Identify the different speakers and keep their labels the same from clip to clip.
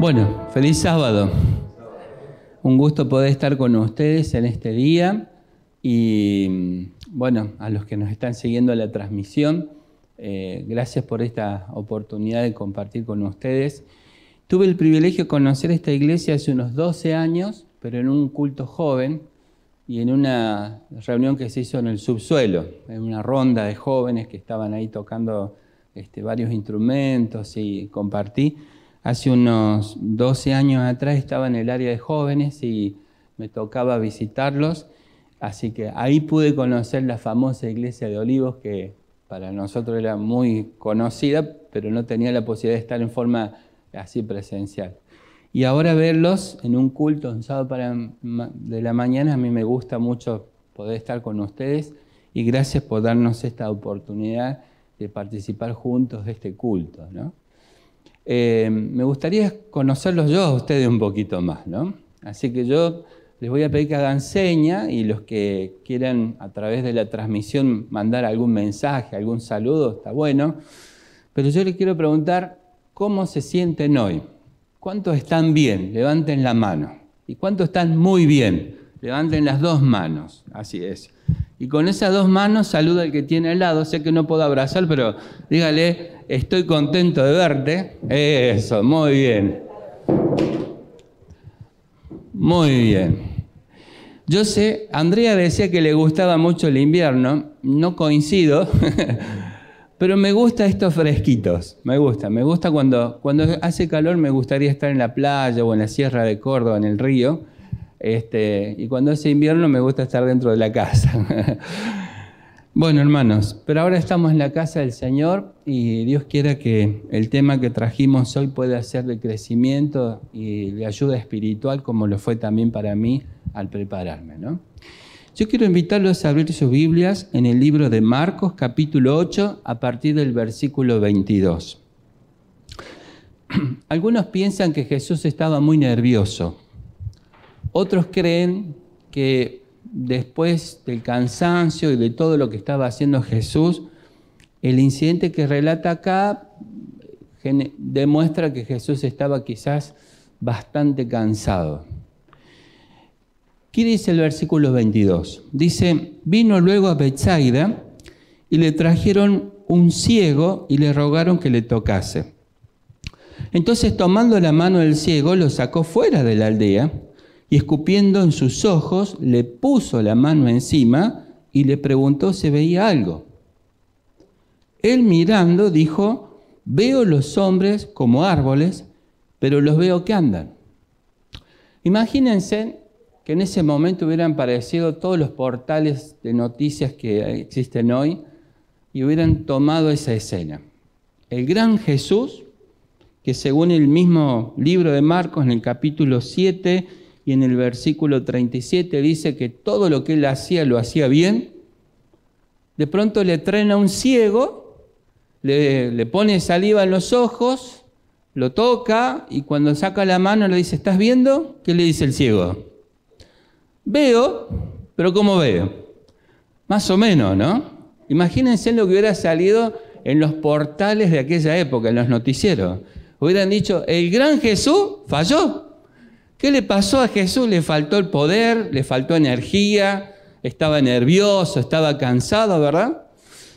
Speaker 1: Bueno, feliz sábado. Un gusto poder estar con ustedes en este día y bueno, a los que nos están siguiendo la transmisión, eh, gracias por esta oportunidad de compartir con ustedes. Tuve el privilegio de conocer esta iglesia hace unos 12 años, pero en un culto joven y en una reunión que se hizo en el subsuelo, en una ronda de jóvenes que estaban ahí tocando este, varios instrumentos y compartí. Hace unos 12 años atrás estaba en el área de jóvenes y me tocaba visitarlos, así que ahí pude conocer la famosa iglesia de Olivos que para nosotros era muy conocida, pero no tenía la posibilidad de estar en forma así presencial. Y ahora verlos en un culto en sábado para de la mañana, a mí me gusta mucho poder estar con ustedes y gracias por darnos esta oportunidad de participar juntos de este culto. ¿no? Eh, me gustaría conocerlos yo a ustedes un poquito más, ¿no? Así que yo les voy a pedir que hagan seña y los que quieran a través de la transmisión mandar algún mensaje, algún saludo, está bueno. Pero yo les quiero preguntar cómo se sienten hoy. ¿Cuántos están bien? Levanten la mano. ¿Y cuántos están muy bien? Levanten las dos manos. Así es. Y con esas dos manos saluda al que tiene al lado. Sé que no puedo abrazar, pero dígale, estoy contento de verte. Eso, muy bien. Muy bien. Yo sé, Andrea decía que le gustaba mucho el invierno. No coincido. Pero me gusta estos fresquitos, me gusta, me gusta cuando, cuando hace calor, me gustaría estar en la playa o en la sierra de Córdoba, en el río, este, y cuando hace invierno me gusta estar dentro de la casa. bueno, hermanos, pero ahora estamos en la casa del Señor y Dios quiera que el tema que trajimos hoy pueda ser de crecimiento y de ayuda espiritual, como lo fue también para mí al prepararme, ¿no? Yo quiero invitarlos a abrir sus Biblias en el libro de Marcos capítulo 8 a partir del versículo 22. Algunos piensan que Jesús estaba muy nervioso. Otros creen que después del cansancio y de todo lo que estaba haciendo Jesús, el incidente que relata acá demuestra que Jesús estaba quizás bastante cansado. ¿Qué dice el versículo 22? Dice, vino luego a Bethsaida y le trajeron un ciego y le rogaron que le tocase. Entonces tomando la mano del ciego lo sacó fuera de la aldea y escupiendo en sus ojos le puso la mano encima y le preguntó si veía algo. Él mirando dijo, veo los hombres como árboles, pero los veo que andan. Imagínense que en ese momento hubieran aparecido todos los portales de noticias que existen hoy y hubieran tomado esa escena. El gran Jesús, que según el mismo libro de Marcos en el capítulo 7 y en el versículo 37 dice que todo lo que él hacía lo hacía bien, de pronto le traen a un ciego, le, le pone saliva en los ojos, lo toca y cuando saca la mano le dice, ¿estás viendo? ¿Qué le dice el ciego? Veo, pero ¿cómo veo? Más o menos, ¿no? Imagínense lo que hubiera salido en los portales de aquella época, en los noticieros. Hubieran dicho, el gran Jesús falló. ¿Qué le pasó a Jesús? Le faltó el poder, le faltó energía, estaba nervioso, estaba cansado, ¿verdad?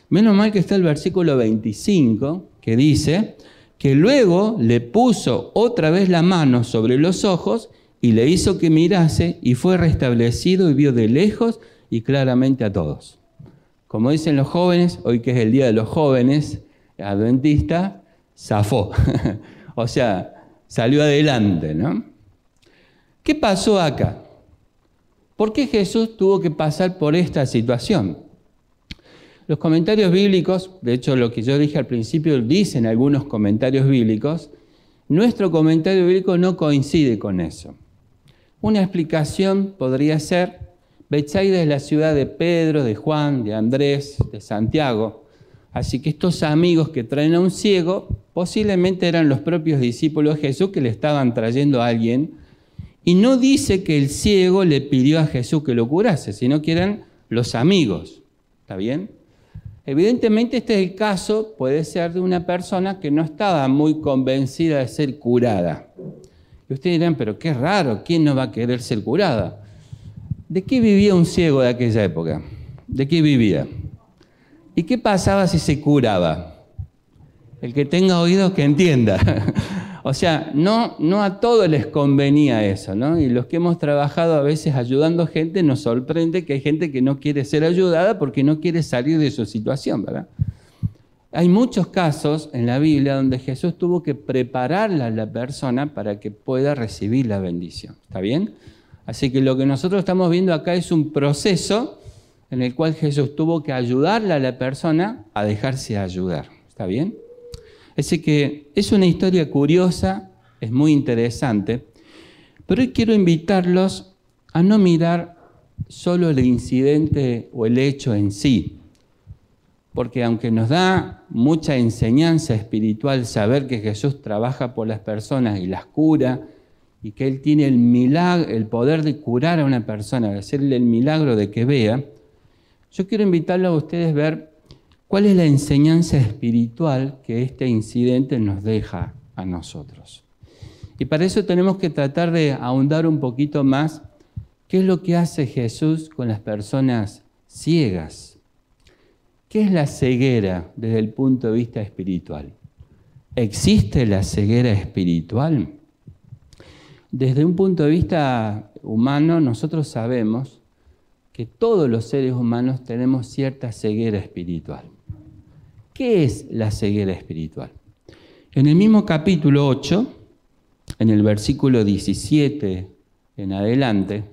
Speaker 1: Menos mal que está el versículo 25 que dice que luego le puso otra vez la mano sobre los ojos y le hizo que mirase y fue restablecido y vio de lejos y claramente a todos. Como dicen los jóvenes, hoy que es el Día de los Jóvenes, Adventista, zafó. o sea, salió adelante, ¿no? ¿Qué pasó acá? ¿Por qué Jesús tuvo que pasar por esta situación? Los comentarios bíblicos, de hecho lo que yo dije al principio, dicen algunos comentarios bíblicos, nuestro comentario bíblico no coincide con eso. Una explicación podría ser, Bethsaida es la ciudad de Pedro, de Juan, de Andrés, de Santiago. Así que estos amigos que traen a un ciego posiblemente eran los propios discípulos de Jesús que le estaban trayendo a alguien. Y no dice que el ciego le pidió a Jesús que lo curase, sino que eran los amigos. ¿Está bien? Evidentemente este es el caso, puede ser de una persona que no estaba muy convencida de ser curada. Y ustedes dirán, pero qué raro, ¿quién no va a querer ser curada? ¿De qué vivía un ciego de aquella época? ¿De qué vivía? ¿Y qué pasaba si se curaba? El que tenga oídos que entienda. o sea, no, no a todos les convenía eso, ¿no? Y los que hemos trabajado a veces ayudando gente nos sorprende que hay gente que no quiere ser ayudada porque no quiere salir de su situación, ¿verdad? Hay muchos casos en la Biblia donde Jesús tuvo que prepararla a la persona para que pueda recibir la bendición. ¿Está bien? Así que lo que nosotros estamos viendo acá es un proceso en el cual Jesús tuvo que ayudarle a la persona a dejarse ayudar. ¿Está bien? Así que es una historia curiosa, es muy interesante, pero hoy quiero invitarlos a no mirar solo el incidente o el hecho en sí, porque aunque nos da mucha enseñanza espiritual saber que Jesús trabaja por las personas y las cura, y que Él tiene el, milagro, el poder de curar a una persona, de hacerle el milagro de que vea, yo quiero invitarlo a ustedes a ver cuál es la enseñanza espiritual que este incidente nos deja a nosotros. Y para eso tenemos que tratar de ahondar un poquito más qué es lo que hace Jesús con las personas ciegas ¿Qué es la ceguera desde el punto de vista espiritual? ¿Existe la ceguera espiritual? Desde un punto de vista humano, nosotros sabemos que todos los seres humanos tenemos cierta ceguera espiritual. ¿Qué es la ceguera espiritual? En el mismo capítulo 8, en el versículo 17 en adelante,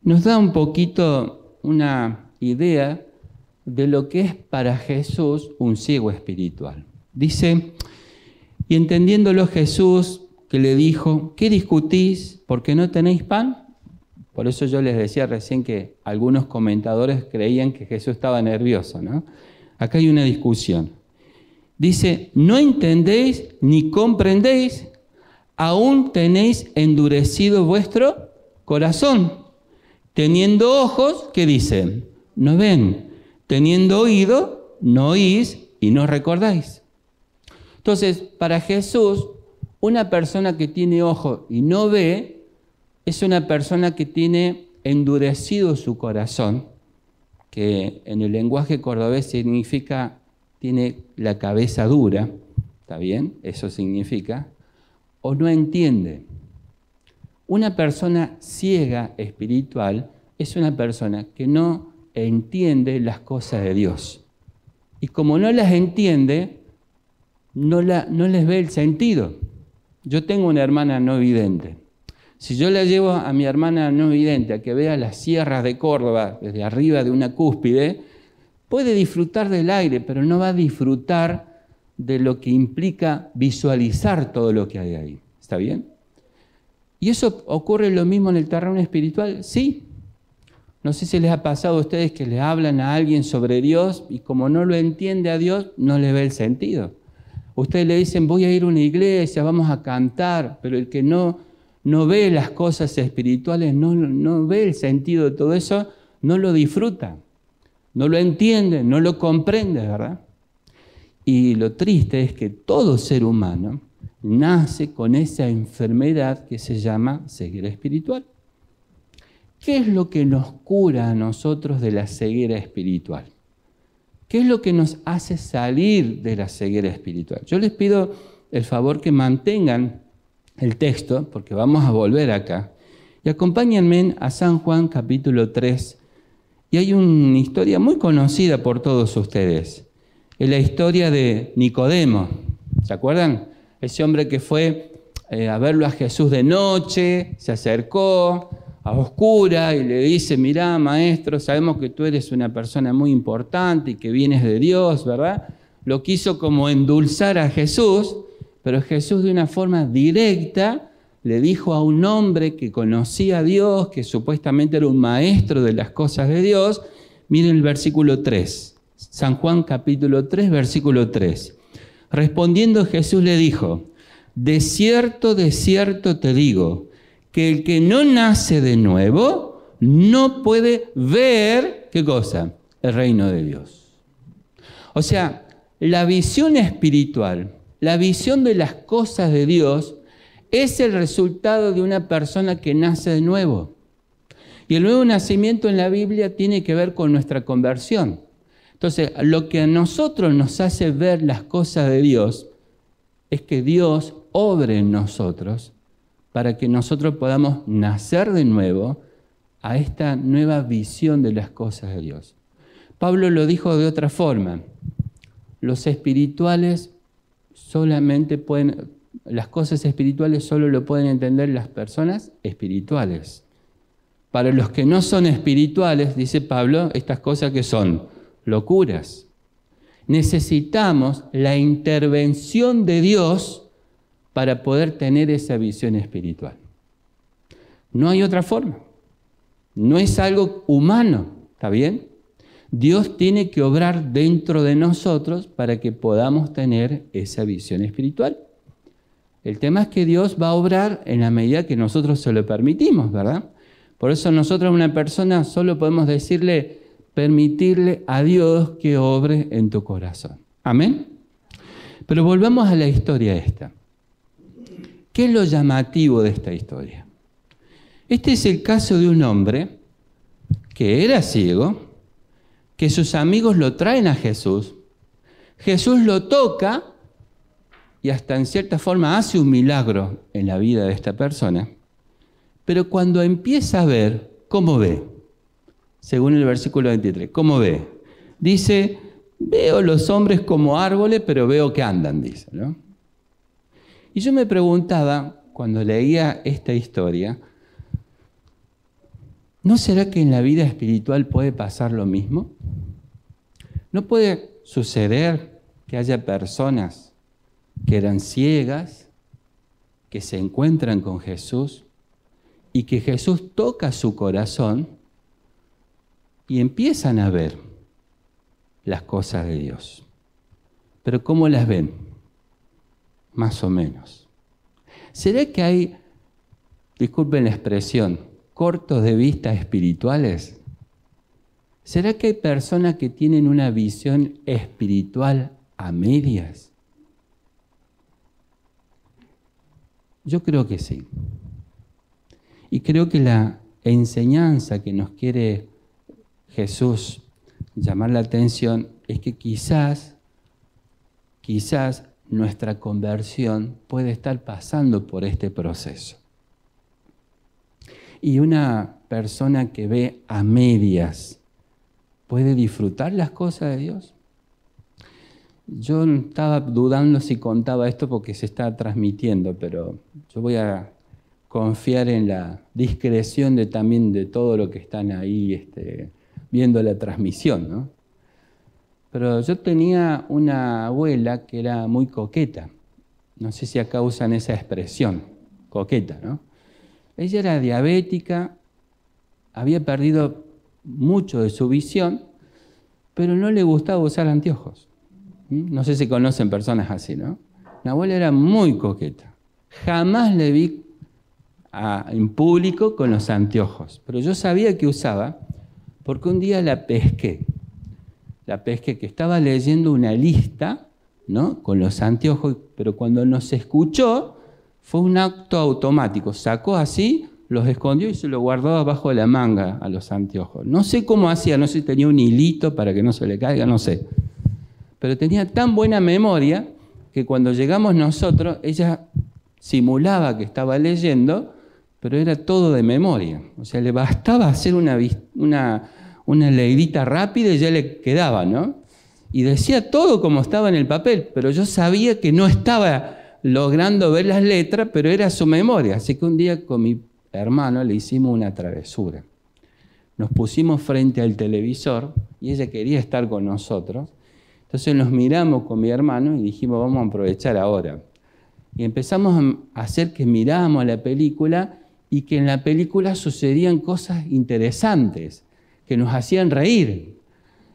Speaker 1: nos da un poquito una idea de lo que es para Jesús un ciego espiritual. Dice, y entendiéndolo Jesús que le dijo, ¿qué discutís porque no tenéis pan? Por eso yo les decía recién que algunos comentadores creían que Jesús estaba nervioso, ¿no? Acá hay una discusión. Dice, no entendéis ni comprendéis, aún tenéis endurecido vuestro corazón, teniendo ojos que dicen, no ven, Teniendo oído, no oís y no recordáis. Entonces, para Jesús, una persona que tiene ojo y no ve es una persona que tiene endurecido su corazón, que en el lenguaje cordobés significa tiene la cabeza dura, ¿está bien? Eso significa, o no entiende. Una persona ciega espiritual es una persona que no entiende las cosas de Dios. Y como no las entiende, no, la, no les ve el sentido. Yo tengo una hermana no vidente. Si yo la llevo a mi hermana no vidente a que vea las sierras de Córdoba desde arriba de una cúspide, puede disfrutar del aire, pero no va a disfrutar de lo que implica visualizar todo lo que hay ahí. ¿Está bien? ¿Y eso ocurre lo mismo en el terreno espiritual? Sí, no sé si les ha pasado a ustedes que le hablan a alguien sobre Dios y como no lo entiende a Dios, no le ve el sentido. Ustedes le dicen, voy a ir a una iglesia, vamos a cantar, pero el que no, no ve las cosas espirituales, no, no ve el sentido de todo eso, no lo disfruta, no lo entiende, no lo comprende, ¿verdad? Y lo triste es que todo ser humano nace con esa enfermedad que se llama ceguera espiritual. ¿Qué es lo que nos cura a nosotros de la ceguera espiritual? ¿Qué es lo que nos hace salir de la ceguera espiritual? Yo les pido el favor que mantengan el texto, porque vamos a volver acá, y acompáñenme a San Juan capítulo 3. Y hay una historia muy conocida por todos ustedes. Es la historia de Nicodemo. ¿Se acuerdan? Ese hombre que fue eh, a verlo a Jesús de noche, se acercó, a oscura y le dice, mirá, maestro, sabemos que tú eres una persona muy importante y que vienes de Dios, ¿verdad? Lo quiso como endulzar a Jesús, pero Jesús de una forma directa le dijo a un hombre que conocía a Dios, que supuestamente era un maestro de las cosas de Dios, miren el versículo 3, San Juan capítulo 3, versículo 3. Respondiendo Jesús le dijo, de cierto, de cierto te digo, que el que no nace de nuevo no puede ver, ¿qué cosa? El reino de Dios. O sea, la visión espiritual, la visión de las cosas de Dios, es el resultado de una persona que nace de nuevo. Y el nuevo nacimiento en la Biblia tiene que ver con nuestra conversión. Entonces, lo que a nosotros nos hace ver las cosas de Dios es que Dios obre en nosotros para que nosotros podamos nacer de nuevo a esta nueva visión de las cosas de Dios. Pablo lo dijo de otra forma. Los espirituales solamente pueden, las cosas espirituales solo lo pueden entender las personas espirituales. Para los que no son espirituales, dice Pablo, estas cosas que son locuras. Necesitamos la intervención de Dios para poder tener esa visión espiritual. No hay otra forma. No es algo humano, ¿está bien? Dios tiene que obrar dentro de nosotros para que podamos tener esa visión espiritual. El tema es que Dios va a obrar en la medida que nosotros se lo permitimos, ¿verdad? Por eso nosotros a una persona solo podemos decirle, permitirle a Dios que obre en tu corazón. Amén. Pero volvamos a la historia esta. ¿Qué es lo llamativo de esta historia? Este es el caso de un hombre que era ciego, que sus amigos lo traen a Jesús. Jesús lo toca y hasta en cierta forma hace un milagro en la vida de esta persona. Pero cuando empieza a ver, ¿cómo ve? Según el versículo 23, ¿cómo ve? Dice, veo los hombres como árboles, pero veo que andan, dice. ¿no? Y yo me preguntaba, cuando leía esta historia, ¿no será que en la vida espiritual puede pasar lo mismo? ¿No puede suceder que haya personas que eran ciegas, que se encuentran con Jesús y que Jesús toca su corazón y empiezan a ver las cosas de Dios. Pero ¿cómo las ven? Más o menos. ¿Será que hay, disculpen la expresión, cortos de vista espirituales? ¿Será que hay personas que tienen una visión espiritual a medias? Yo creo que sí. Y creo que la enseñanza que nos quiere Jesús llamar la atención es que quizás, quizás nuestra conversión puede estar pasando por este proceso. Y una persona que ve a medias, ¿puede disfrutar las cosas de Dios? Yo estaba dudando si contaba esto porque se está transmitiendo, pero yo voy a confiar en la discreción de también de todo lo que están ahí este, viendo la transmisión, ¿no? Pero yo tenía una abuela que era muy coqueta. No sé si acá usan esa expresión, coqueta, ¿no? Ella era diabética, había perdido mucho de su visión, pero no le gustaba usar anteojos. ¿Mm? No sé si conocen personas así, ¿no? Mi abuela era muy coqueta. Jamás le vi en público con los anteojos, pero yo sabía que usaba porque un día la pesqué. La pesqué que estaba leyendo una lista, ¿no? Con los anteojos, pero cuando nos escuchó fue un acto automático. Sacó así, los escondió y se lo guardó abajo de la manga a los anteojos. No sé cómo hacía, no sé si tenía un hilito para que no se le caiga, no sé pero tenía tan buena memoria que cuando llegamos nosotros, ella simulaba que estaba leyendo, pero era todo de memoria. O sea, le bastaba hacer una, una, una leidita rápida y ya le quedaba, ¿no? Y decía todo como estaba en el papel, pero yo sabía que no estaba logrando ver las letras, pero era su memoria. Así que un día con mi hermano le hicimos una travesura. Nos pusimos frente al televisor y ella quería estar con nosotros. Entonces nos miramos con mi hermano y dijimos, vamos a aprovechar ahora. Y empezamos a hacer que mirábamos la película y que en la película sucedían cosas interesantes, que nos hacían reír.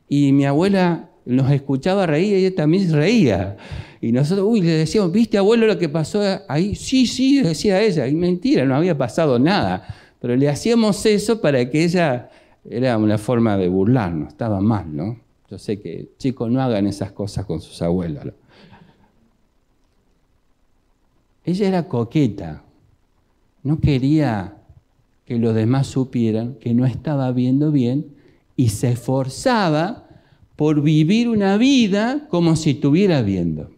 Speaker 1: Y mi abuela nos escuchaba reír y ella también reía. Y nosotros, uy, le decíamos, ¿viste abuelo lo que pasó ahí? Sí, sí, decía ella. Y mentira, no había pasado nada. Pero le hacíamos eso para que ella, era una forma de burlarnos, estaba mal, ¿no? Yo sé que chicos no hagan esas cosas con sus abuelos. Ella era coqueta, no quería que los demás supieran que no estaba viendo bien y se esforzaba por vivir una vida como si estuviera viendo.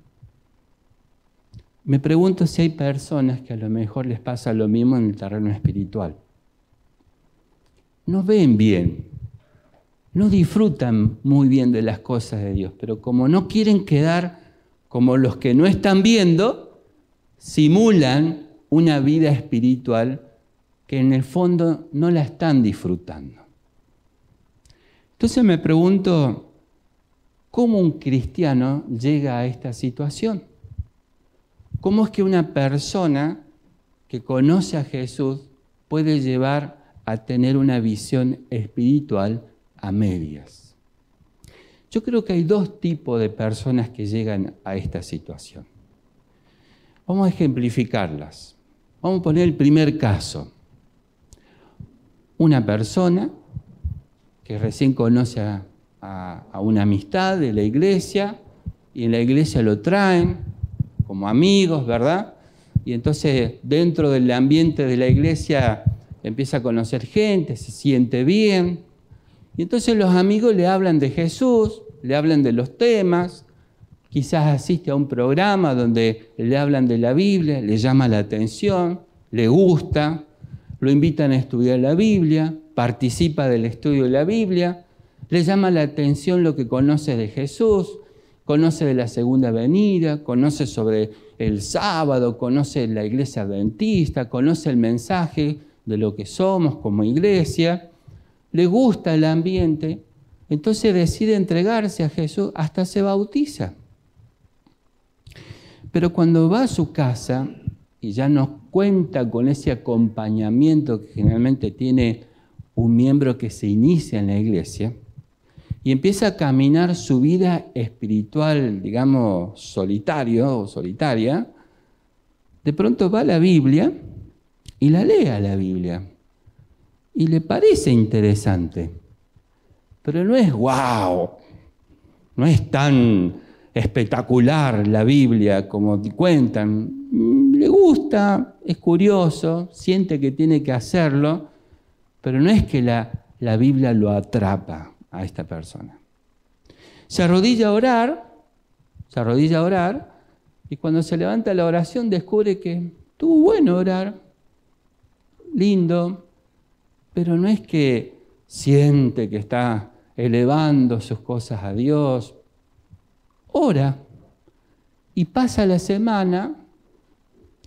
Speaker 1: Me pregunto si hay personas que a lo mejor les pasa lo mismo en el terreno espiritual. No ven bien, no disfrutan muy bien de las cosas de Dios, pero como no quieren quedar como los que no están viendo, simulan una vida espiritual que en el fondo no la están disfrutando. Entonces me pregunto, ¿cómo un cristiano llega a esta situación? ¿Cómo es que una persona que conoce a Jesús puede llevar a tener una visión espiritual a medias. Yo creo que hay dos tipos de personas que llegan a esta situación. Vamos a ejemplificarlas. Vamos a poner el primer caso. Una persona que recién conoce a, una amistad de la iglesia y en la iglesia lo traen como amigos, ¿verdad? Y entonces dentro del ambiente de la iglesia empieza a conocer gente, se siente bien, y entonces los amigos le hablan de Jesús, le hablan de los temas, quizás asiste a un programa donde le hablan de la Biblia, le llama la atención, le gusta, lo invitan a estudiar la Biblia, participa del estudio de la Biblia, le llama la atención lo que conoce de Jesús, conoce de la segunda venida, conoce sobre el sábado, conoce la iglesia adventista, conoce el mensaje de lo que somos como iglesia le gusta el ambiente, entonces decide entregarse a Jesús, hasta se bautiza. Pero cuando va a su casa y ya no cuenta con ese acompañamiento que generalmente tiene un miembro que se inicia en la iglesia, y empieza a caminar su vida espiritual, digamos, solitario o solitaria, de pronto va a la Biblia y la lee a la Biblia y le parece interesante. Pero no es wow, no es tan espectacular la Biblia como te cuentan. Mm, le gusta, es curioso, siente que tiene que hacerlo, pero no es que la, la Biblia lo atrapa a esta persona. Se arrodilla a orar, se arrodilla a orar, y cuando se levanta la oración descubre que tuvo bueno orar, lindo, pero no es que siente que está elevando sus cosas a Dios. Ora y pasa la semana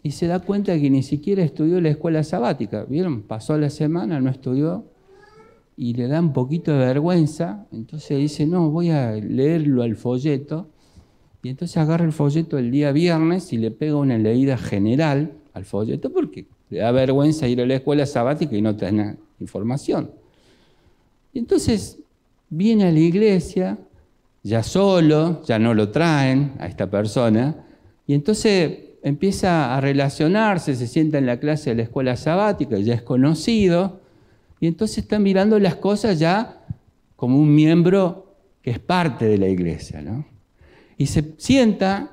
Speaker 1: y se da cuenta que ni siquiera estudió la escuela sabática. ¿Vieron? Pasó la semana, no estudió y le da un poquito de vergüenza. Entonces dice, no, voy a leerlo al folleto. Y entonces agarra el folleto el día viernes y le pega una leída general al folleto porque le da vergüenza ir a la escuela sabática y no tener información. Y entonces viene a la iglesia, ya solo, ya no lo traen a esta persona, y entonces empieza a relacionarse, se sienta en la clase de la escuela sabática, ya es conocido, y entonces está mirando las cosas ya como un miembro que es parte de la iglesia. ¿no? Y se sienta,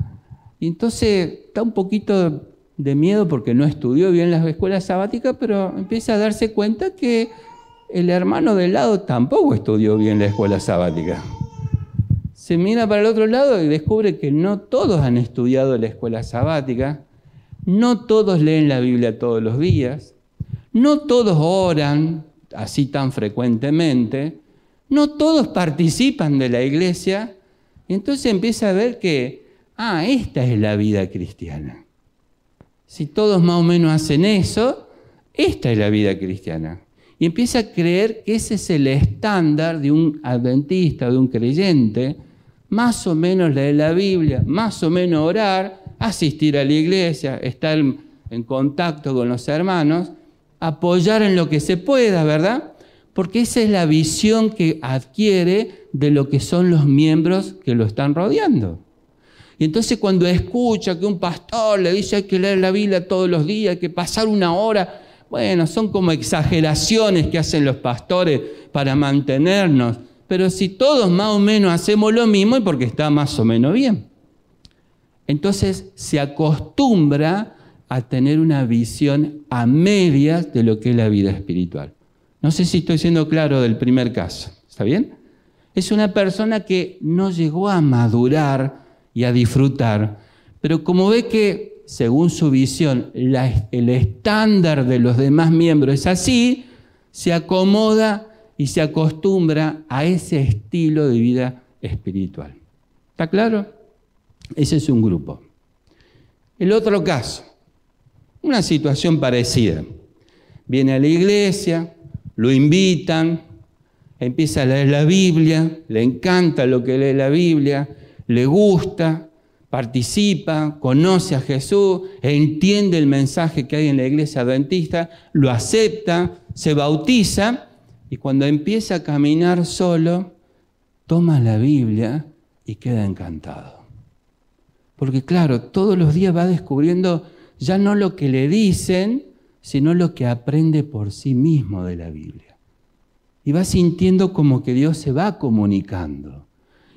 Speaker 1: y entonces está un poquito de miedo porque no estudió bien las escuelas sabáticas, pero empieza a darse cuenta que el hermano del lado tampoco estudió bien la escuela sabática. Se mira para el otro lado y descubre que no todos han estudiado la escuela sabática, no todos leen la Biblia todos los días, no todos oran así tan frecuentemente, no todos participan de la iglesia, y entonces empieza a ver que, ah, esta es la vida cristiana si todos más o menos hacen eso, esta es la vida cristiana. Y empieza a creer que ese es el estándar de un adventista, de un creyente, más o menos leer la Biblia, más o menos orar, asistir a la iglesia, estar en contacto con los hermanos, apoyar en lo que se pueda, ¿verdad? Porque esa es la visión que adquiere de lo que son los miembros que lo están rodeando. Y entonces cuando escucha que un pastor le dice hay que leer la Biblia todos los días, hay que pasar una hora, bueno, son como exageraciones que hacen los pastores para mantenernos. Pero si todos más o menos hacemos lo mismo es porque está más o menos bien. Entonces se acostumbra a tener una visión a medias de lo que es la vida espiritual. No sé si estoy siendo claro del primer caso. ¿Está bien? Es una persona que no llegó a madurar y a disfrutar, pero como ve que, según su visión, el estándar de los demás miembros es así, se acomoda y se acostumbra a ese estilo de vida espiritual. ¿Está claro? Ese es un grupo. El otro caso, una situación parecida. Viene a la iglesia, lo invitan, empieza a leer la Biblia, le encanta lo que lee la Biblia, le gusta, participa, conoce a Jesús, entiende el mensaje que hay en la iglesia adventista, lo acepta, se bautiza y cuando empieza a caminar solo, toma la Biblia y queda encantado. Porque claro, todos los días va descubriendo ya no lo que le dicen, sino lo que aprende por sí mismo de la Biblia. Y va sintiendo como que Dios se va comunicando.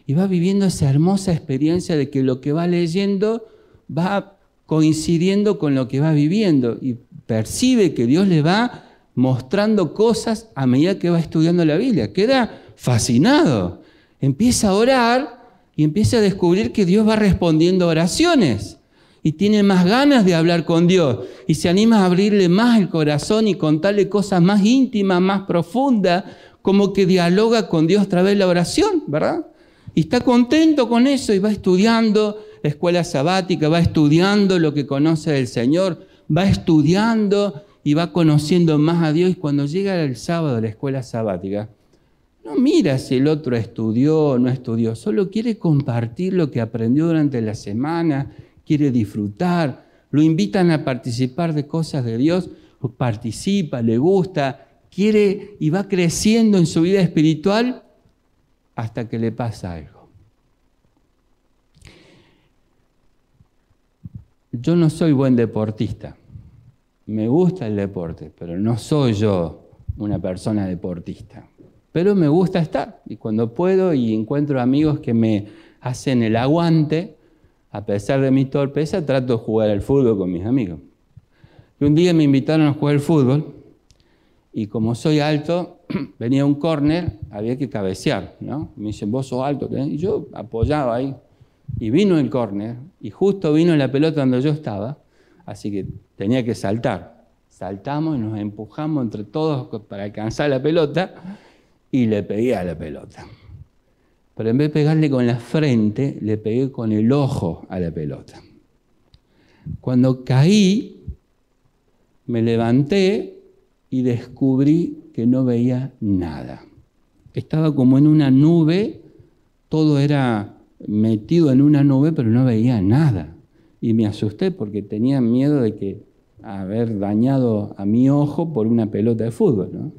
Speaker 1: Y va viviendo esa hermosa experiencia de que lo que va leyendo va coincidiendo con lo que va viviendo. Y percibe que Dios le va mostrando cosas a medida que va estudiando la Biblia. Queda fascinado. Empieza a orar y empieza a descubrir que Dios va respondiendo oraciones y tiene más ganas de hablar con Dios y se anima a abrirle más el corazón y contarle cosas más íntimas, más profundas, como que dialoga con Dios a través de la oración, ¿verdad? Y está contento con eso y va estudiando la escuela sabática, va estudiando lo que conoce del Señor, va estudiando y va conociendo más a Dios y cuando llega el sábado a la escuela sabática, no mira si el otro estudió o no estudió, solo quiere compartir lo que aprendió durante la semana quiere disfrutar, lo invitan a participar de cosas de Dios, participa, le gusta, quiere y va creciendo en su vida espiritual hasta que le pasa algo. Yo no soy buen deportista, me gusta el deporte, pero no soy yo una persona deportista. Pero me gusta estar y cuando puedo y encuentro amigos que me hacen el aguante, a pesar de mi torpeza, trato de jugar al fútbol con mis amigos. Y un día me invitaron a jugar al fútbol y como soy alto, venía un córner, había que cabecear, ¿no? Me dicen, vos sos alto, y yo apoyaba ahí. Y vino el córner, y justo vino la pelota donde yo estaba, así que tenía que saltar. Saltamos y nos empujamos entre todos para alcanzar la pelota, y le pegué a la pelota. Pero en vez de pegarle con la frente, le pegué con el ojo a la pelota. Cuando caí, me levanté y descubrí que no veía nada. Estaba como en una nube, todo era metido en una nube, pero no veía nada. Y me asusté porque tenía miedo de que haber dañado a mi ojo por una pelota de fútbol.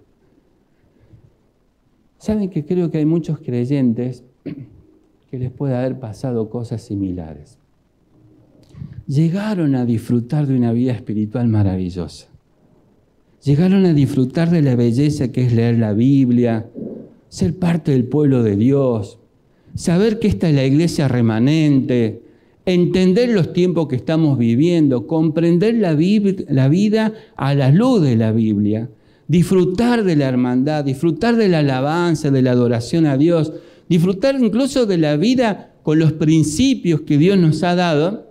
Speaker 1: Saben que creo que hay muchos creyentes que les puede haber pasado cosas similares. Llegaron a disfrutar de una vida espiritual maravillosa. Llegaron a disfrutar de la belleza que es leer la Biblia, ser parte del pueblo de Dios, saber que esta es la iglesia remanente, entender los tiempos que estamos viviendo, comprender la, vida a la luz de la Biblia disfrutar de la hermandad, disfrutar de la alabanza, de la adoración a Dios, disfrutar incluso de la vida con los principios que Dios nos ha dado,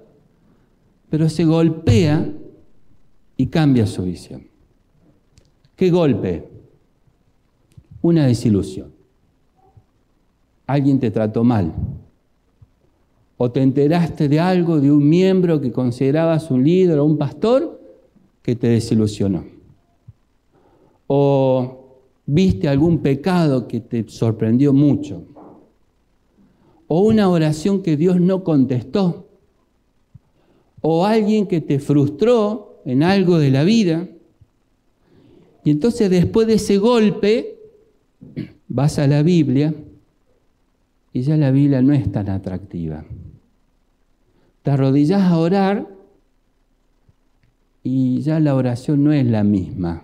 Speaker 1: pero se golpea y cambia su visión. ¿Qué golpe? Una desilusión. Alguien te trató mal. O te enteraste de algo de un miembro que considerabas un líder o un pastor que te desilusionó o viste algún pecado que te sorprendió mucho, o una oración que Dios no contestó, o alguien que te frustró en algo de la vida, y entonces después de ese golpe vas a la Biblia y ya la Biblia no es tan atractiva. Te arrodillas a orar y ya la oración no es la misma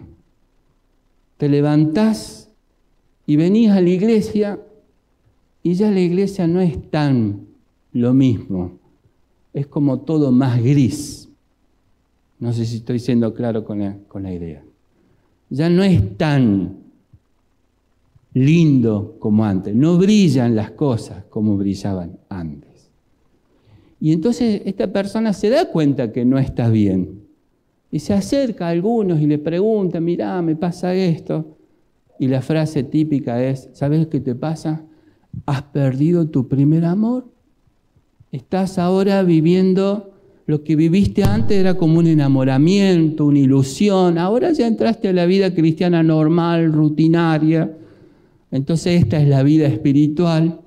Speaker 1: te levantás y venís a la iglesia y ya la iglesia no es tan lo mismo, es como todo más gris. No sé si estoy siendo claro con la, con la idea. Ya no es tan lindo como antes, no brillan las cosas como brillaban antes. Y entonces esta persona se da cuenta que no está bien. Y se acerca a algunos y le pregunta, mirá, me pasa esto. Y la frase típica es, ¿sabes qué te pasa? ¿Has perdido tu primer amor? Estás ahora viviendo lo que viviste antes era como un enamoramiento, una ilusión. Ahora ya entraste a la vida cristiana normal, rutinaria. Entonces esta es la vida espiritual.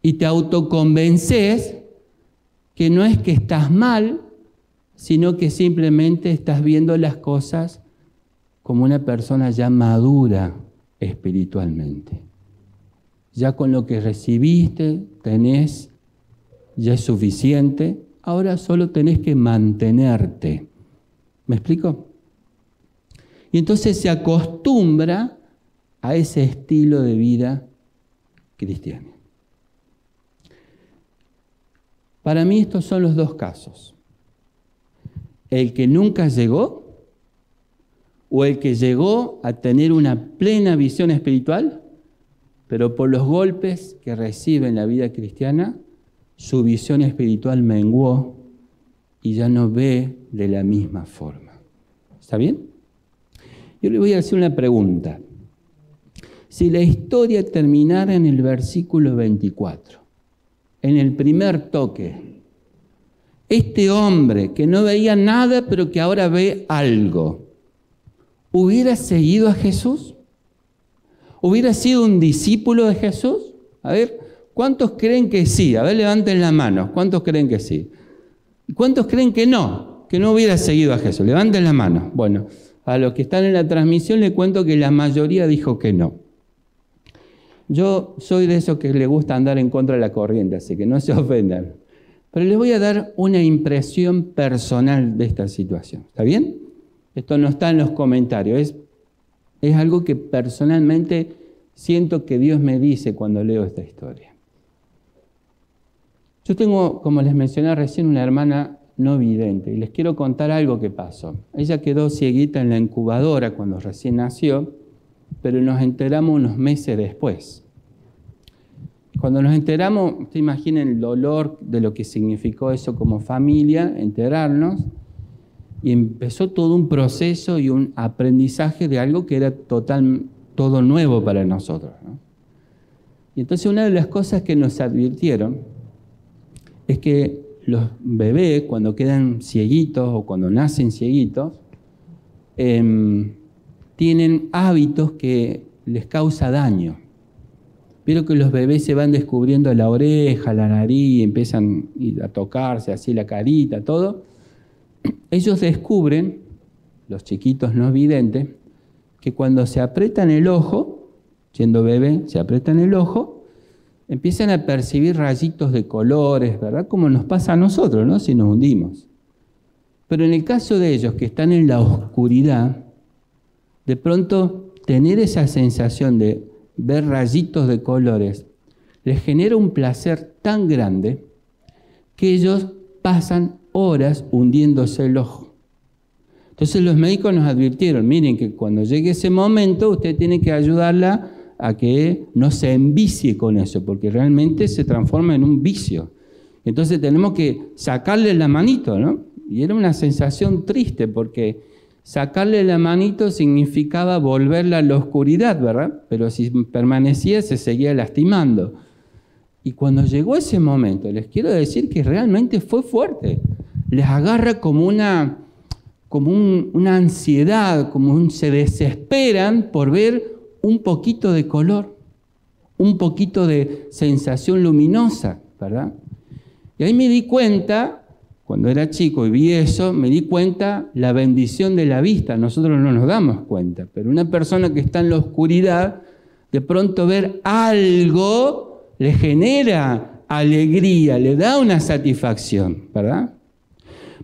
Speaker 1: Y te autoconvences que no es que estás mal, sino que simplemente estás viendo las cosas como una persona ya madura espiritualmente. Ya con lo que recibiste, tenés, ya es suficiente, ahora solo tenés que mantenerte. ¿Me explico? Y entonces se acostumbra a ese estilo de vida cristiano. Para mí estos son los dos casos el que nunca llegó o el que llegó a tener una plena visión espiritual, pero por los golpes que recibe en la vida cristiana, su visión espiritual menguó y ya no ve de la misma forma. ¿Está bien? Yo le voy a hacer una pregunta. Si la historia terminara en el versículo 24, en el primer toque, este hombre que no veía nada, pero que ahora ve algo, ¿hubiera seguido a Jesús? ¿Hubiera sido un discípulo de Jesús? A ver, ¿cuántos creen que sí? A ver, levanten la mano. ¿Cuántos creen que sí? ¿Y cuántos creen que no? Que no hubiera seguido a Jesús. Levanten la mano. Bueno, a los que están en la transmisión les cuento que la mayoría dijo que no. Yo soy de esos que le gusta andar en contra de la corriente, así que no se ofendan. Pero les voy a dar una impresión personal de esta situación. ¿Está bien? Esto no está en los comentarios. Es, es algo que personalmente siento que Dios me dice cuando leo esta historia. Yo tengo, como les mencioné recién, una hermana no vidente y les quiero contar algo que pasó. Ella quedó cieguita en la incubadora cuando recién nació, pero nos enteramos unos meses después. Cuando nos enteramos, usted imaginen el dolor de lo que significó eso como familia, enterarnos, y empezó todo un proceso y un aprendizaje de algo que era total, todo nuevo para nosotros. Y entonces una de las cosas que nos advirtieron es que los bebés cuando quedan cieguitos o cuando nacen cieguitos, em, tienen hábitos que les causa daño. Vieron que los bebés se van descubriendo la oreja, la nariz, empiezan a tocarse así la carita, todo. Ellos descubren, los chiquitos no videntes, que cuando se apretan el ojo, siendo bebé, se apretan el ojo, empiezan a percibir rayitos de colores, ¿verdad? Como nos pasa a nosotros, ¿no? Si nos hundimos. Pero en el caso de ellos que están en la oscuridad, de pronto tener esa sensación de ver rayitos de colores, les genera un placer tan grande que ellos pasan horas hundiéndose el ojo. Entonces los médicos nos advirtieron, miren que cuando llegue ese momento usted tiene que ayudarla a que no se envicie con eso, porque realmente se transforma en un vicio. Entonces tenemos que sacarle la manito, ¿no? Y era una sensación triste porque Sacarle la manito significaba volverla a la oscuridad, ¿verdad? Pero si permanecía se seguía lastimando. Y cuando llegó ese momento, les quiero decir que realmente fue fuerte. Les agarra como una, como una ansiedad, como un, se desesperan por ver un poquito de color, un poquito de sensación luminosa, ¿verdad? Y ahí me di cuenta cuando era chico y vi eso, me di cuenta la bendición de la vista. Nosotros no nos damos cuenta, pero una persona que está en la oscuridad, de pronto ver algo le genera alegría, le da una satisfacción, ¿verdad?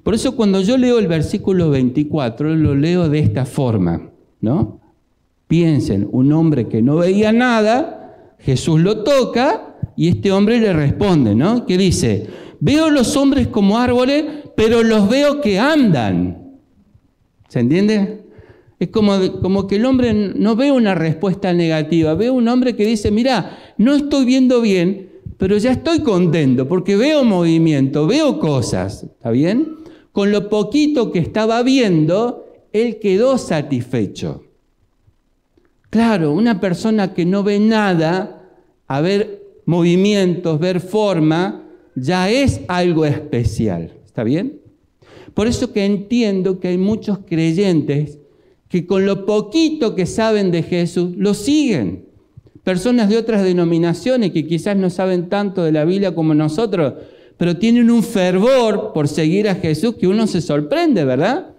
Speaker 1: Por eso cuando yo leo el versículo 24, lo leo de esta forma, ¿no? Piensen, un hombre que no veía nada, Jesús lo toca y este hombre le responde, ¿no? ¿Qué dice? Veo los hombres como árboles pero los veo que andan. ¿Se entiende? Es como, como que el hombre no ve una respuesta negativa, ve un hombre que dice, mira, no estoy viendo bien, pero ya estoy contento porque veo movimiento, veo cosas, ¿está bien? Con lo poquito que estaba viendo, él quedó satisfecho. Claro, una persona que no ve nada, a ver movimientos, ver forma, ya es algo especial. ¿Está bien? Por eso que entiendo que hay muchos creyentes que con lo poquito que saben de Jesús, lo siguen. Personas de otras denominaciones que quizás no saben tanto de la Biblia como nosotros, pero tienen un fervor por seguir a Jesús que uno se sorprende, ¿verdad?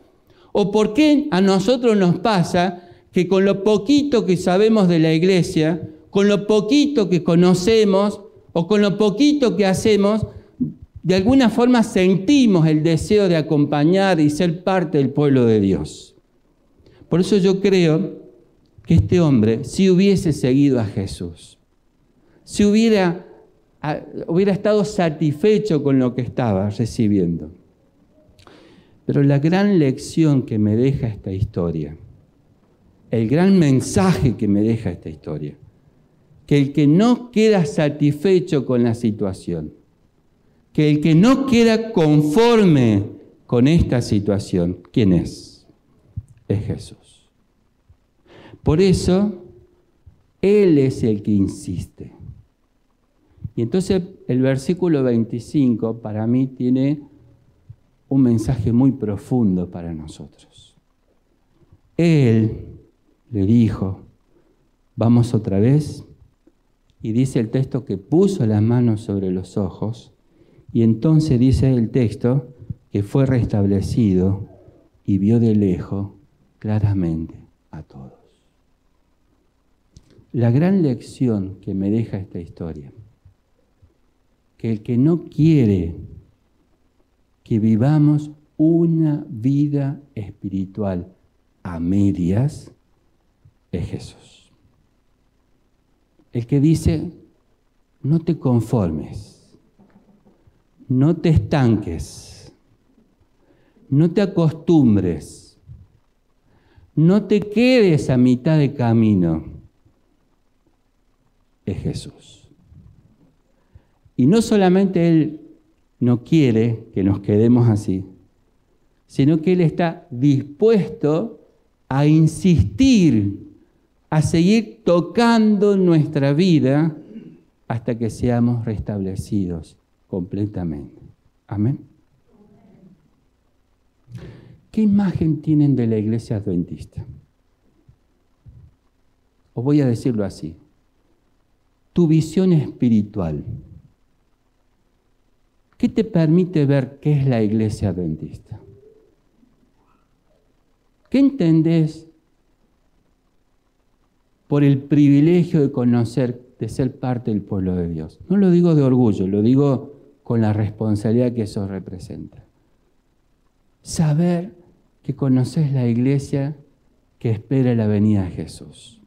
Speaker 1: ¿O por qué a nosotros nos pasa que con lo poquito que sabemos de la iglesia, con lo poquito que conocemos o con lo poquito que hacemos, de alguna forma sentimos el deseo de acompañar y ser parte del pueblo de Dios. Por eso yo creo que este hombre, si hubiese seguido a Jesús, si hubiera, hubiera estado satisfecho con lo que estaba recibiendo. Pero la gran lección que me deja esta historia el gran mensaje que me deja esta historia. Que el que no queda satisfecho con la situación, que el que no queda conforme con esta situación, ¿quién es? Es Jesús. Por eso, Él es el que insiste. Y entonces el versículo 25 para mí tiene un mensaje muy profundo para nosotros. Él le dijo, vamos otra vez. Y dice el texto que puso las manos sobre los ojos y entonces dice el texto que fue restablecido y vio de lejos claramente a todos. La gran lección que me deja esta historia, que el que no quiere que vivamos una vida espiritual a medias, es Jesús. El que dice, no te conformes, no te estanques, no te acostumbres, no te quedes a mitad de camino, es Jesús. Y no solamente Él no quiere que nos quedemos así, sino que Él está dispuesto a insistir a seguir tocando nuestra vida hasta que seamos restablecidos completamente. Amén. ¿Qué imagen tienen de la iglesia adventista? Os voy a decirlo así. Tu visión espiritual. ¿Qué te permite ver qué es la iglesia adventista? ¿Qué entendés por el privilegio de conocer, de ser parte del pueblo de Dios. No lo digo de orgullo, lo digo con la responsabilidad que eso representa. Saber que conoces la iglesia que espera la venida de Jesús.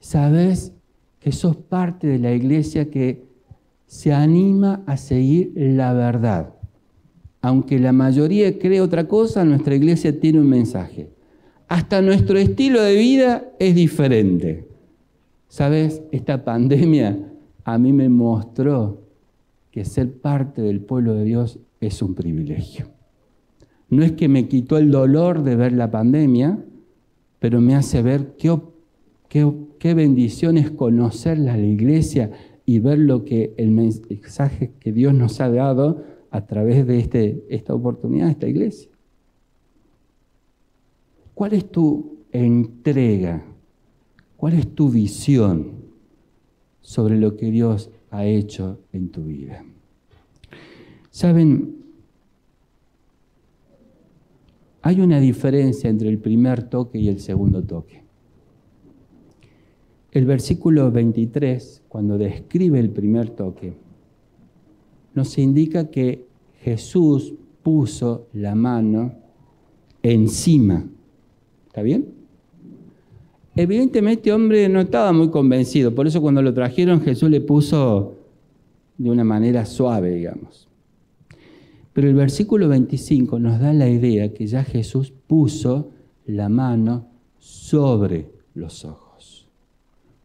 Speaker 1: Sabes que sos parte de la iglesia que se anima a seguir la verdad. Aunque la mayoría cree otra cosa, nuestra iglesia tiene un mensaje hasta nuestro estilo de vida es diferente. ¿Sabes? Esta pandemia a mí me mostró que ser parte del pueblo de Dios es un privilegio. No es que me quitó el dolor de ver la pandemia, pero me hace ver qué, qué, bendición es conocer la iglesia y ver lo que el mensaje que Dios nos ha dado a través de este, esta oportunidad, esta iglesia. ¿Cuál es tu entrega? ¿Cuál es tu visión sobre lo que Dios ha hecho en tu vida? Saben, hay una diferencia entre el primer toque y el segundo toque. El versículo 23, cuando describe el primer toque, nos indica que Jesús puso la mano encima ¿Está bien? Evidentemente, hombre no estaba muy convencido, por eso cuando lo trajeron Jesús le puso de una manera suave, digamos. Pero el versículo 25 nos da la idea que ya Jesús puso la mano sobre los ojos,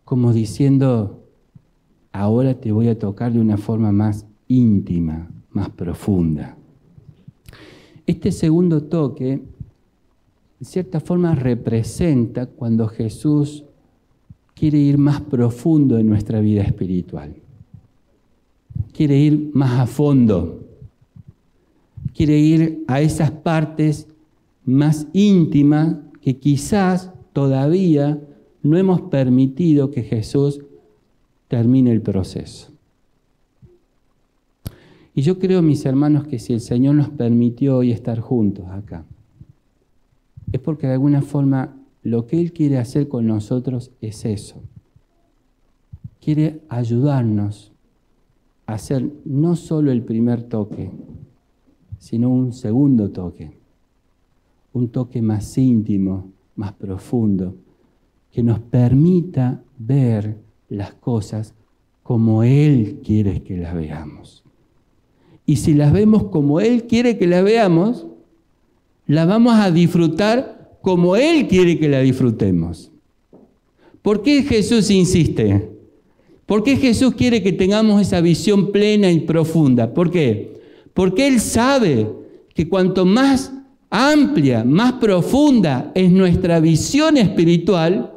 Speaker 1: como diciendo, ahora te voy a tocar de una forma más íntima, más profunda. Este segundo toque, en cierta forma, representa cuando Jesús quiere ir más profundo en nuestra vida espiritual. Quiere ir más a fondo. Quiere ir a esas partes más íntimas que quizás todavía no hemos permitido que Jesús termine el proceso. Y yo creo, mis hermanos, que si el Señor nos permitió hoy estar juntos acá, es porque de alguna forma lo que Él quiere hacer con nosotros es eso. Quiere ayudarnos a hacer no solo el primer toque, sino un segundo toque, un toque más íntimo, más profundo, que nos permita ver las cosas como Él quiere que las veamos. Y si las vemos como Él quiere que las veamos, las vamos a disfrutar como Él quiere que la disfrutemos. ¿Por qué Jesús insiste? ¿Por qué Jesús quiere que tengamos esa visión plena y profunda? ¿Por qué? Porque Él sabe que cuanto más amplia, más profunda es nuestra visión espiritual,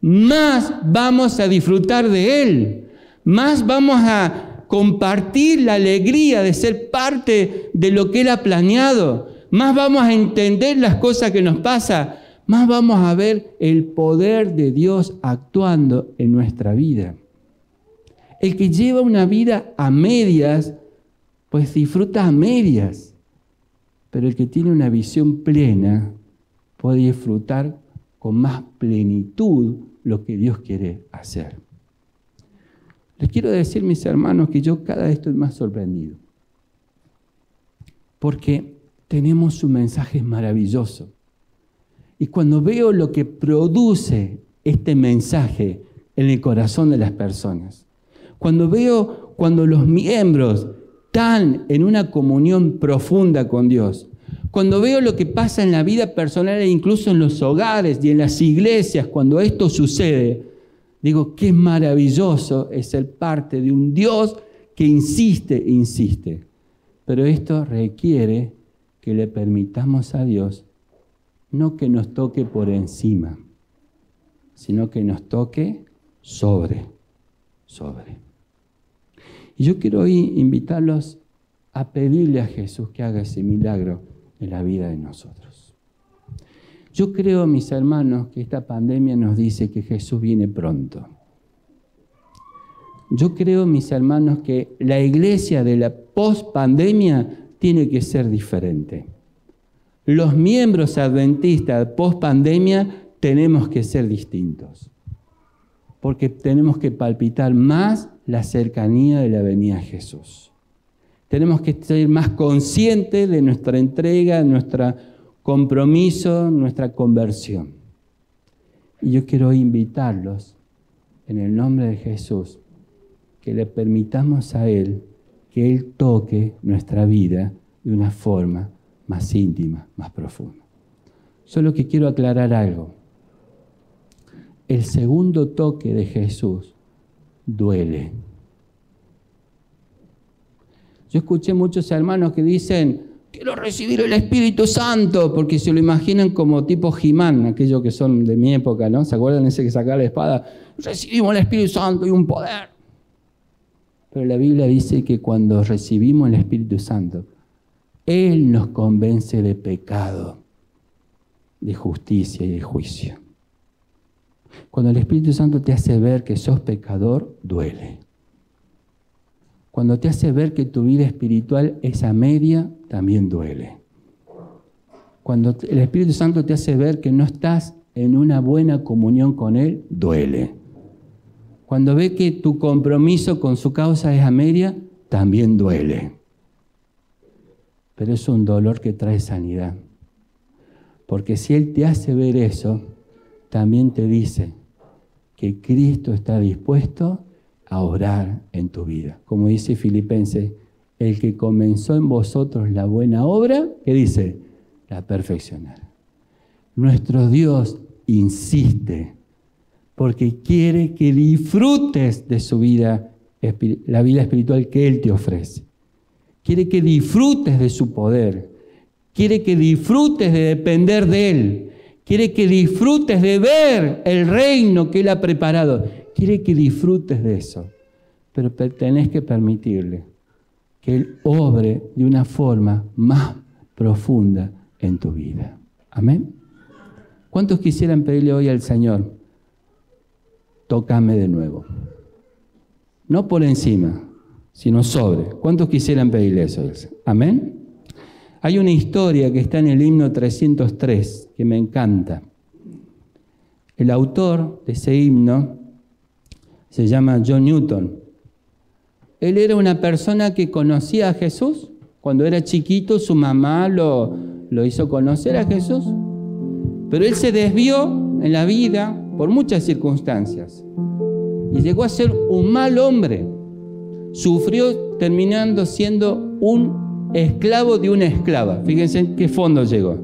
Speaker 1: más vamos a disfrutar de Él, más vamos a compartir la alegría de ser parte de lo que Él ha planeado, más vamos a entender las cosas que nos pasan, más vamos a ver el poder de Dios actuando en nuestra vida. El que lleva una vida a medias, pues disfruta a medias, pero el que tiene una visión plena puede disfrutar con más plenitud lo que Dios quiere hacer. Les quiero decir, mis hermanos, que yo cada vez estoy más sorprendido. Porque tenemos un mensaje maravilloso. Y cuando veo lo que produce este mensaje en el corazón de las personas, cuando veo cuando los miembros están en una comunión profunda con Dios, cuando veo lo que pasa en la vida personal e incluso en los hogares y en las iglesias, cuando esto sucede, Digo, qué maravilloso es ser parte de un Dios que insiste, insiste. Pero esto requiere que le permitamos a Dios no que nos toque por encima, sino que nos toque sobre, sobre. Y yo quiero hoy invitarlos a pedirle a Jesús que haga ese milagro en la vida de nosotros. Yo creo, mis hermanos, que esta pandemia nos dice que Jesús viene pronto. Yo creo, mis hermanos, que la iglesia de la post-pandemia tiene que ser diferente. Los miembros adventistas post-pandemia tenemos que ser distintos, porque tenemos que palpitar más la cercanía de la venida de Jesús. Tenemos que ser más conscientes de nuestra entrega, nuestra compromiso, nuestra conversión. Y yo quiero invitarlos en el nombre de Jesús que le permitamos a Él que Él toque nuestra vida de una forma más íntima, más profunda. Solo que quiero aclarar algo. El segundo toque de Jesús duele. Yo escuché muchos hermanos que dicen, quiero recibir el Espíritu Santo, porque se lo imaginan como tipo Jimán, aquellos que son de mi época, ¿no? ¿Se acuerdan ese que sacaba la espada? Recibimos el Espíritu Santo y un poder. Pero la Biblia dice que cuando recibimos el Espíritu Santo, Él nos convence de pecado, de justicia y de juicio. Cuando el Espíritu Santo te hace ver que sos pecador, duele. Cuando te hace ver que tu vida espiritual es a media, también duele. Cuando el Espíritu Santo te hace ver que no estás en una buena comunión con Él, duele. Cuando ve que tu compromiso con su causa es a media, también duele. Pero es un dolor que trae sanidad. Porque si Él te hace ver eso, también te dice que Cristo está dispuesto a orar en tu vida. Como dice Filipenses, el que comenzó en vosotros la buena obra, ¿qué dice? La perfeccionará. Nuestro Dios insiste porque quiere que disfrutes de su vida, la vida espiritual que Él te ofrece. Quiere que disfrutes de su poder. Quiere que disfrutes de depender de Él. Quiere que disfrutes de ver el reino que Él ha preparado. Quiere que disfrutes de eso. Pero tenés que permitirle que Él obre de una forma más profunda en tu vida. Amén. ¿Cuántos quisieran pedirle hoy al Señor, tócame de nuevo? No por encima, sino sobre. ¿Cuántos quisieran pedirle eso? Amén. Hay una historia que está en el himno 303 que me encanta. El autor de ese himno se llama John Newton. Él era una persona que conocía a Jesús. Cuando era chiquito su mamá lo, lo hizo conocer a Jesús. Pero él se desvió en la vida por muchas circunstancias y llegó a ser un mal hombre. Sufrió terminando siendo un esclavo de una esclava. Fíjense en qué fondo llegó.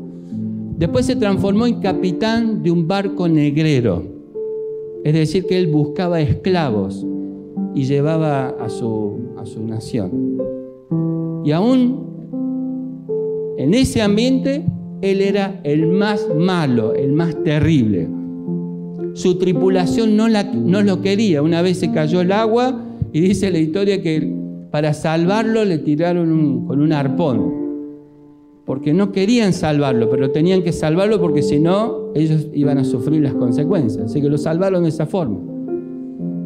Speaker 1: Después se transformó en capitán de un barco negrero. Es decir, que él buscaba esclavos y llevaba a su, a su nación. Y aún en ese ambiente, él era el más malo, el más terrible. Su tripulación no, lo quería. Una vez se cayó el agua y dice la historia que para salvarlo le tiraron con un arpón. Porque no querían salvarlo, pero tenían que salvarlo porque si no, ellos iban a sufrir las consecuencias. Así que lo salvaron de esa forma.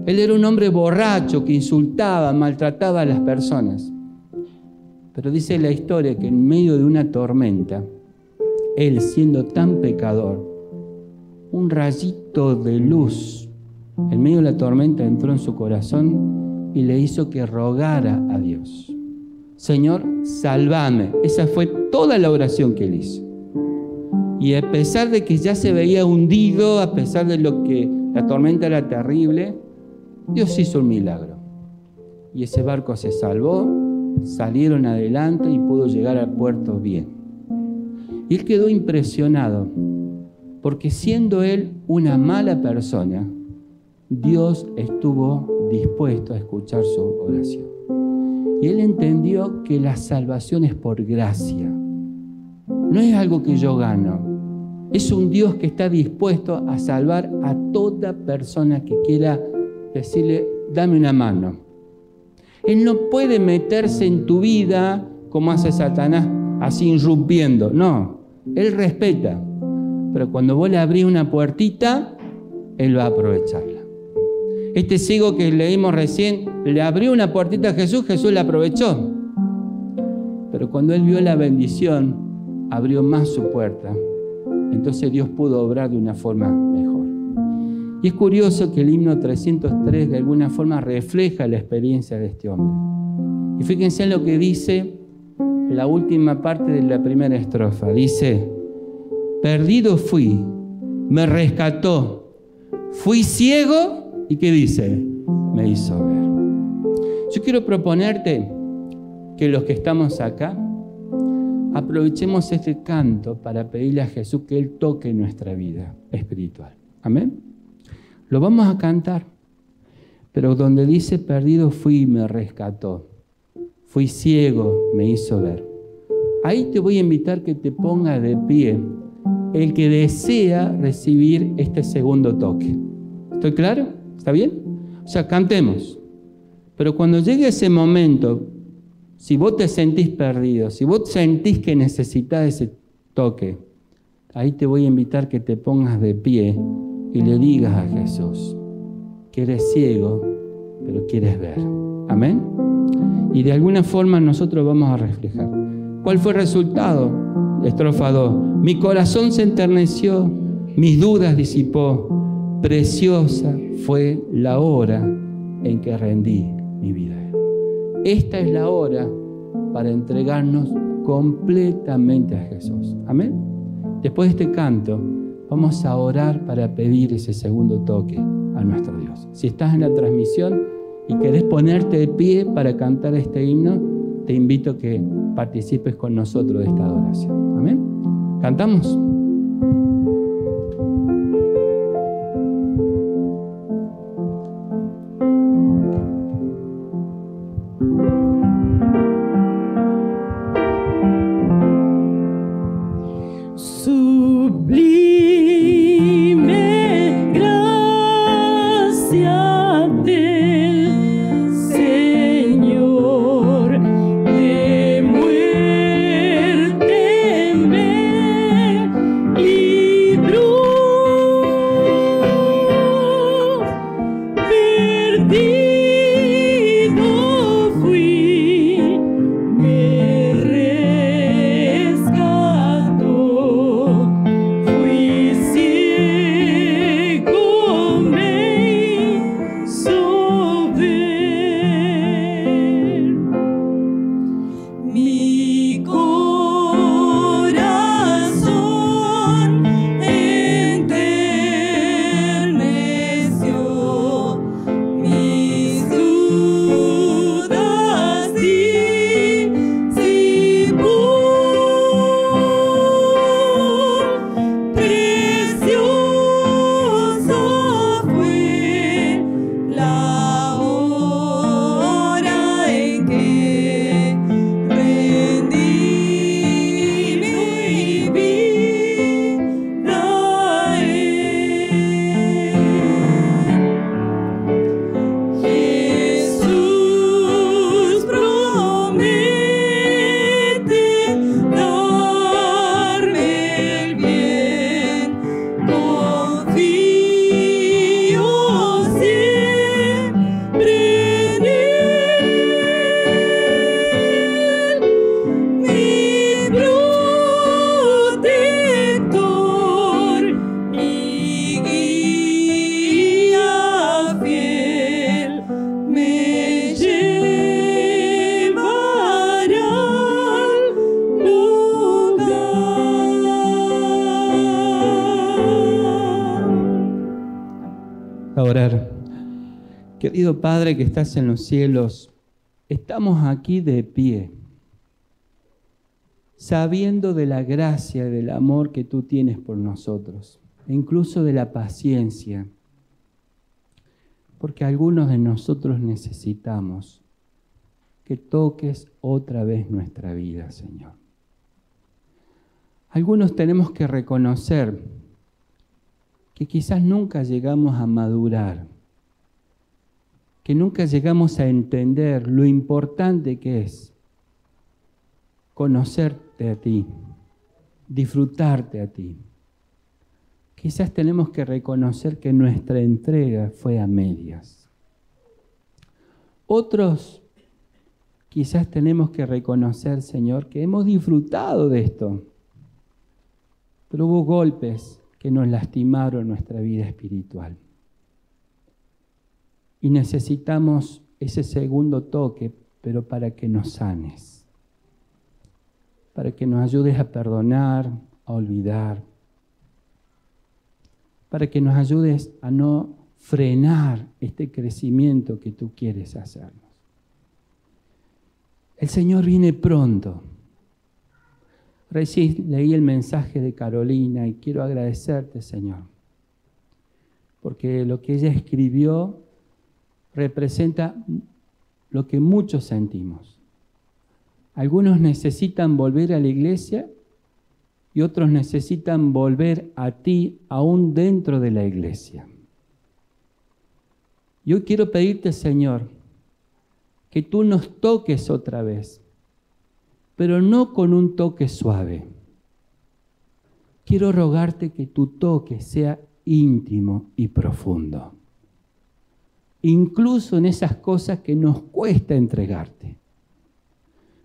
Speaker 1: Él era un hombre borracho que insultaba, maltrataba a las personas. Pero dice la historia que en medio de una tormenta, él siendo tan pecador, un rayito de luz en medio de la tormenta entró en su corazón y le hizo que rogara a Dios. Señor, salvame. Esa fue toda la oración que él hizo. Y a pesar de que ya se veía hundido, a pesar de lo que la tormenta era terrible, Dios hizo un milagro. Y ese barco se salvó, salieron adelante y pudo llegar al puerto bien. Y él quedó impresionado, porque siendo él una mala persona, Dios estuvo dispuesto a escuchar su oración. Y él entendió que la salvación es por gracia. No es algo que yo gano. Es un Dios que está dispuesto a salvar a toda persona que quiera decirle, dame una mano. Él no puede meterse en tu vida como hace Satanás, así irrumpiendo. No, Él respeta. Pero cuando vos le abrís una puertita, Él va a aprovecharla. Este ciego que leímos recién, le abrió una puertita a Jesús, Jesús la aprovechó. Pero cuando Él vio la bendición, abrió más su puerta. Entonces Dios pudo obrar de una forma mejor. Y es curioso que el himno 303 de alguna forma refleja la experiencia de este hombre. Y fíjense en lo que dice la última parte de la primera estrofa. Dice, perdido fui, me rescató, fui ciego y ¿qué dice? Me hizo ver. Yo quiero proponerte que los que estamos acá aprovechemos este canto para pedirle a Jesús que Él toque nuestra vida espiritual. Amén. Lo vamos a cantar. Pero donde dice perdido fui me rescató. Fui ciego, me hizo ver. Ahí te voy a invitar que te ponga de pie el que desea recibir este segundo toque. ¿Estoy claro? ¿Está bien? O sea, cantemos. Pero cuando llegue ese momento, si vos te sentís perdido, si vos sentís que necesitas ese toque, ahí te voy a invitar que te pongas de pie y le digas a Jesús que eres ciego, pero quieres ver. Amén. Y de alguna forma nosotros vamos a reflejar. ¿Cuál fue el resultado? Estrofa 2. Mi corazón se enterneció, mis dudas disipó. Preciosa fue la hora en que rendí mi vida. Esta es la hora para entregarnos completamente a Jesús. Amén. Después de este canto, Vamos a orar para pedir ese segundo toque a nuestro Dios. Si estás en la transmisión y querés ponerte de pie para cantar este himno, te invito a que participes con nosotros de esta adoración. Amén. ¿Cantamos? Querido Padre que estás en los cielos, estamos aquí de pie, sabiendo de la gracia y del amor que tú tienes por nosotros, e incluso de la paciencia, porque algunos de nosotros necesitamos que toques otra vez nuestra vida, Señor. Algunos tenemos que reconocer que quizás nunca llegamos a madurar que nunca llegamos a entender lo importante que es conocerte a ti, disfrutarte a ti. Quizás tenemos que reconocer que nuestra entrega fue a medias. Otros quizás tenemos que reconocer, Señor, que hemos disfrutado de esto, pero hubo golpes que nos lastimaron nuestra vida espiritual. Y necesitamos ese segundo toque, pero para que nos sanes, para que nos ayudes a perdonar, a olvidar, para que nos ayudes a no frenar este crecimiento que tú quieres hacernos. El Señor viene pronto. Recién leí el mensaje de Carolina y quiero agradecerte, Señor, porque lo que ella escribió representa lo que muchos sentimos. Algunos necesitan volver a la iglesia y otros necesitan volver a ti aún dentro de la iglesia. Yo quiero pedirte, Señor, que tú nos toques otra vez, pero no con un toque suave. Quiero rogarte que tu toque sea íntimo y profundo incluso en esas cosas que nos cuesta entregarte.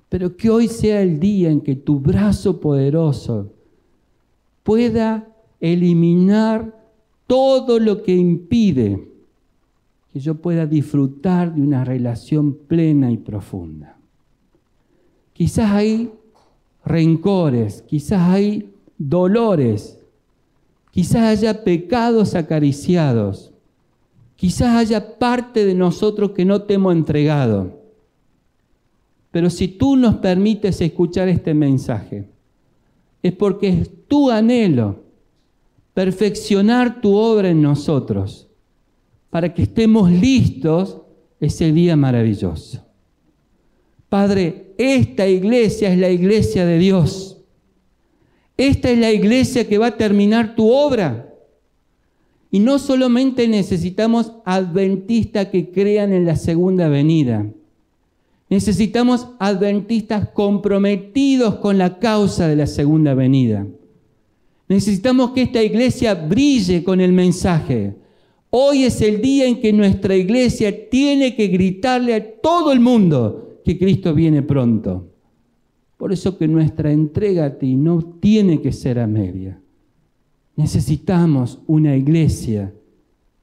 Speaker 1: Pero que hoy sea el día en que tu brazo poderoso pueda eliminar todo lo que impide que yo pueda disfrutar de una relación plena y profunda. Quizás hay rencores, quizás hay dolores, quizás haya pecados acariciados Quizás haya parte de nosotros que no te hemos entregado. Pero si tú nos permites escuchar este mensaje, es porque es tu anhelo perfeccionar tu obra en nosotros para que estemos listos ese día maravilloso. Padre, esta iglesia es la iglesia de Dios. Esta es la iglesia que va a terminar tu obra. Y no solamente necesitamos adventistas que crean en la segunda venida. Necesitamos adventistas comprometidos con la causa de la segunda venida. Necesitamos que esta iglesia brille con el mensaje. Hoy es el día en que nuestra iglesia tiene que gritarle a todo el mundo que Cristo viene pronto. Por eso que nuestra entrega a ti no tiene que ser a media. Necesitamos una iglesia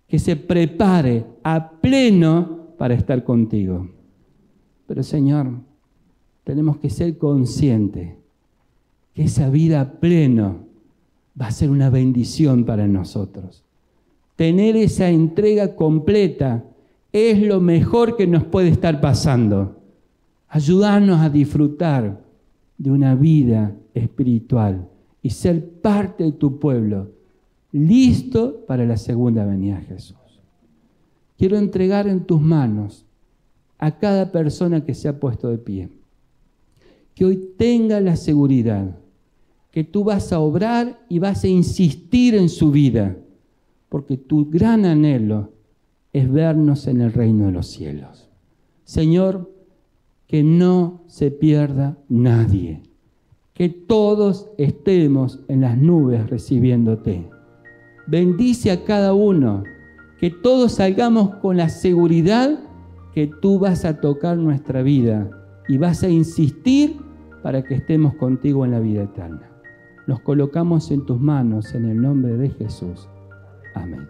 Speaker 1: que se prepare a pleno para estar contigo. Pero Señor, tenemos que ser conscientes que esa vida pleno va a ser una bendición para nosotros. Tener esa entrega completa es lo mejor que nos puede estar pasando. Ayudarnos a disfrutar de una vida espiritual y ser parte de tu pueblo, listo para la segunda venida de Jesús. Quiero entregar en tus manos a cada persona que se ha puesto de pie, que hoy tenga la seguridad que tú vas a obrar y vas a insistir en su vida, porque tu gran anhelo es vernos en el reino de los cielos. Señor, que no se pierda nadie, que todos estemos en las nubes recibiéndote. Bendice a cada uno, que todos salgamos con la seguridad que tú vas a tocar nuestra vida y vas a insistir para que estemos contigo en la vida eterna. Nos colocamos en tus manos en el nombre de Jesús. Amén.